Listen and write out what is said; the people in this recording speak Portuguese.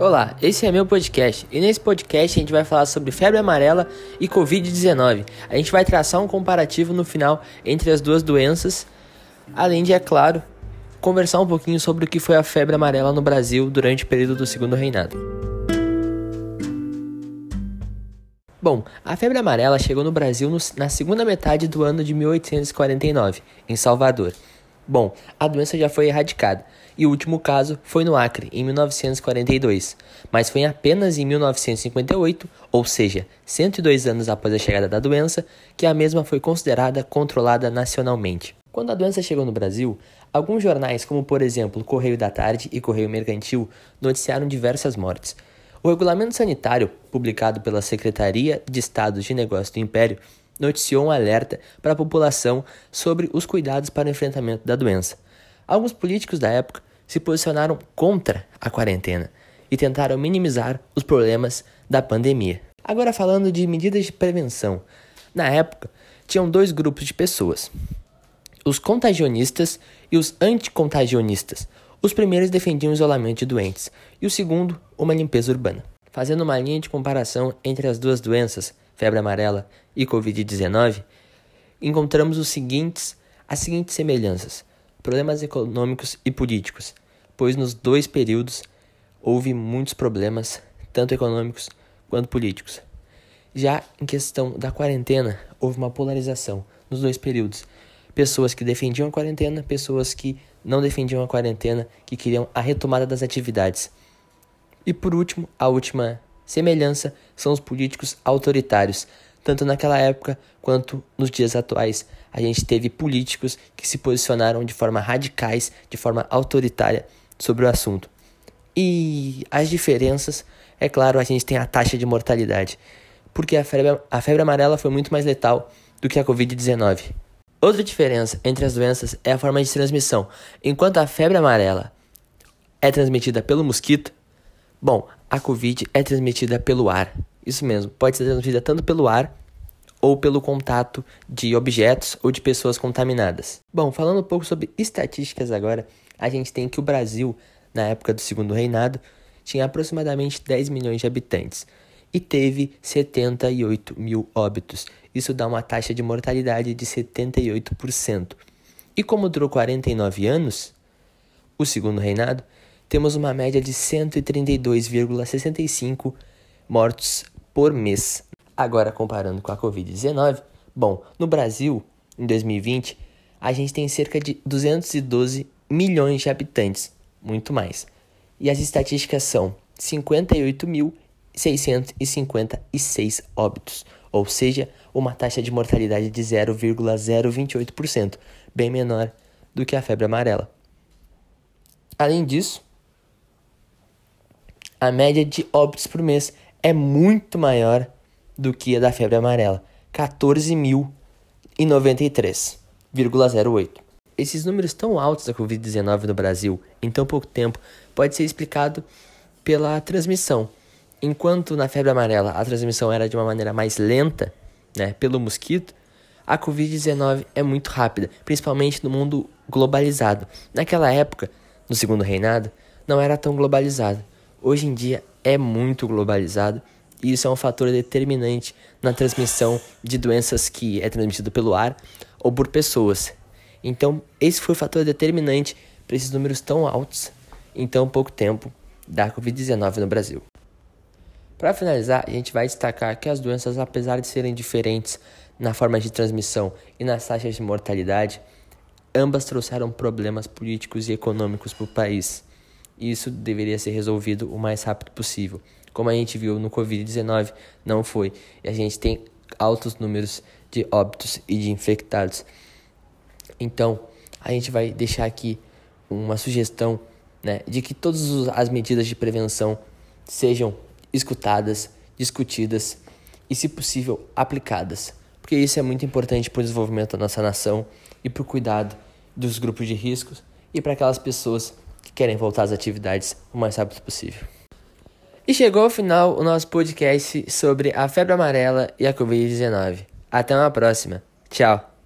Olá, esse é meu podcast e nesse podcast a gente vai falar sobre febre amarela e Covid-19. A gente vai traçar um comparativo no final entre as duas doenças, além de, é claro, conversar um pouquinho sobre o que foi a febre amarela no Brasil durante o período do Segundo Reinado. Bom, a febre amarela chegou no Brasil no, na segunda metade do ano de 1849, em Salvador. Bom, a doença já foi erradicada e o último caso foi no Acre, em 1942, mas foi apenas em 1958, ou seja, 102 anos após a chegada da doença, que a mesma foi considerada controlada nacionalmente. Quando a doença chegou no Brasil, alguns jornais, como por exemplo Correio da Tarde e Correio Mercantil, noticiaram diversas mortes. O regulamento sanitário, publicado pela Secretaria de Estado de Negócios do Império, noticiou um alerta para a população sobre os cuidados para o enfrentamento da doença. Alguns políticos da época se posicionaram contra a quarentena e tentaram minimizar os problemas da pandemia. Agora, falando de medidas de prevenção. Na época, tinham dois grupos de pessoas: os contagionistas e os anticontagionistas. Os primeiros defendiam o isolamento de doentes e o segundo, uma limpeza urbana. Fazendo uma linha de comparação entre as duas doenças, febre amarela e Covid-19, encontramos os seguintes, as seguintes semelhanças: problemas econômicos e políticos, pois nos dois períodos houve muitos problemas, tanto econômicos quanto políticos. Já em questão da quarentena, houve uma polarização nos dois períodos. Pessoas que defendiam a quarentena, pessoas que não defendiam a quarentena, que queriam a retomada das atividades. E por último, a última semelhança são os políticos autoritários. Tanto naquela época quanto nos dias atuais, a gente teve políticos que se posicionaram de forma radicais, de forma autoritária sobre o assunto. E as diferenças, é claro, a gente tem a taxa de mortalidade, porque a febre, a febre amarela foi muito mais letal do que a Covid-19. Outra diferença entre as doenças é a forma de transmissão. Enquanto a febre amarela é transmitida pelo mosquito, bom, a Covid é transmitida pelo ar. Isso mesmo, pode ser transmitida tanto pelo ar ou pelo contato de objetos ou de pessoas contaminadas. Bom, falando um pouco sobre estatísticas agora, a gente tem que o Brasil, na época do Segundo Reinado, tinha aproximadamente 10 milhões de habitantes e teve 78 mil óbitos. Isso dá uma taxa de mortalidade de 78%. E como durou 49 anos, o Segundo Reinado, temos uma média de 132,65 mortos por mês. Agora, comparando com a Covid-19, bom, no Brasil, em 2020, a gente tem cerca de 212 milhões de habitantes, muito mais. E as estatísticas são 58.656 óbitos, ou seja, uma taxa de mortalidade de 0,028%, bem menor do que a febre amarela. Além disso, a média de óbitos por mês é muito maior do que a da febre amarela, 14.093,08. Esses números tão altos da Covid-19 no Brasil em tão pouco tempo pode ser explicado pela transmissão. Enquanto na febre amarela a transmissão era de uma maneira mais lenta, né, pelo mosquito, a Covid-19 é muito rápida, principalmente no mundo globalizado. Naquela época, no segundo reinado, não era tão globalizado hoje em dia é muito globalizado e isso é um fator determinante na transmissão de doenças que é transmitido pelo ar ou por pessoas. Então, esse foi o fator determinante para esses números tão altos em tão pouco tempo da Covid-19 no Brasil. Para finalizar, a gente vai destacar que as doenças, apesar de serem diferentes na forma de transmissão e nas taxas de mortalidade, ambas trouxeram problemas políticos e econômicos para o país e isso deveria ser resolvido o mais rápido possível. Como a gente viu no Covid-19, não foi. E a gente tem altos números de óbitos e de infectados. Então, a gente vai deixar aqui uma sugestão né, de que todas as medidas de prevenção sejam escutadas, discutidas e, se possível, aplicadas. Porque isso é muito importante para o desenvolvimento da nossa nação e para o cuidado dos grupos de riscos e para aquelas pessoas querem voltar às atividades o mais rápido possível. E chegou ao final o nosso podcast sobre a febre amarela e a Covid-19. Até uma próxima. Tchau!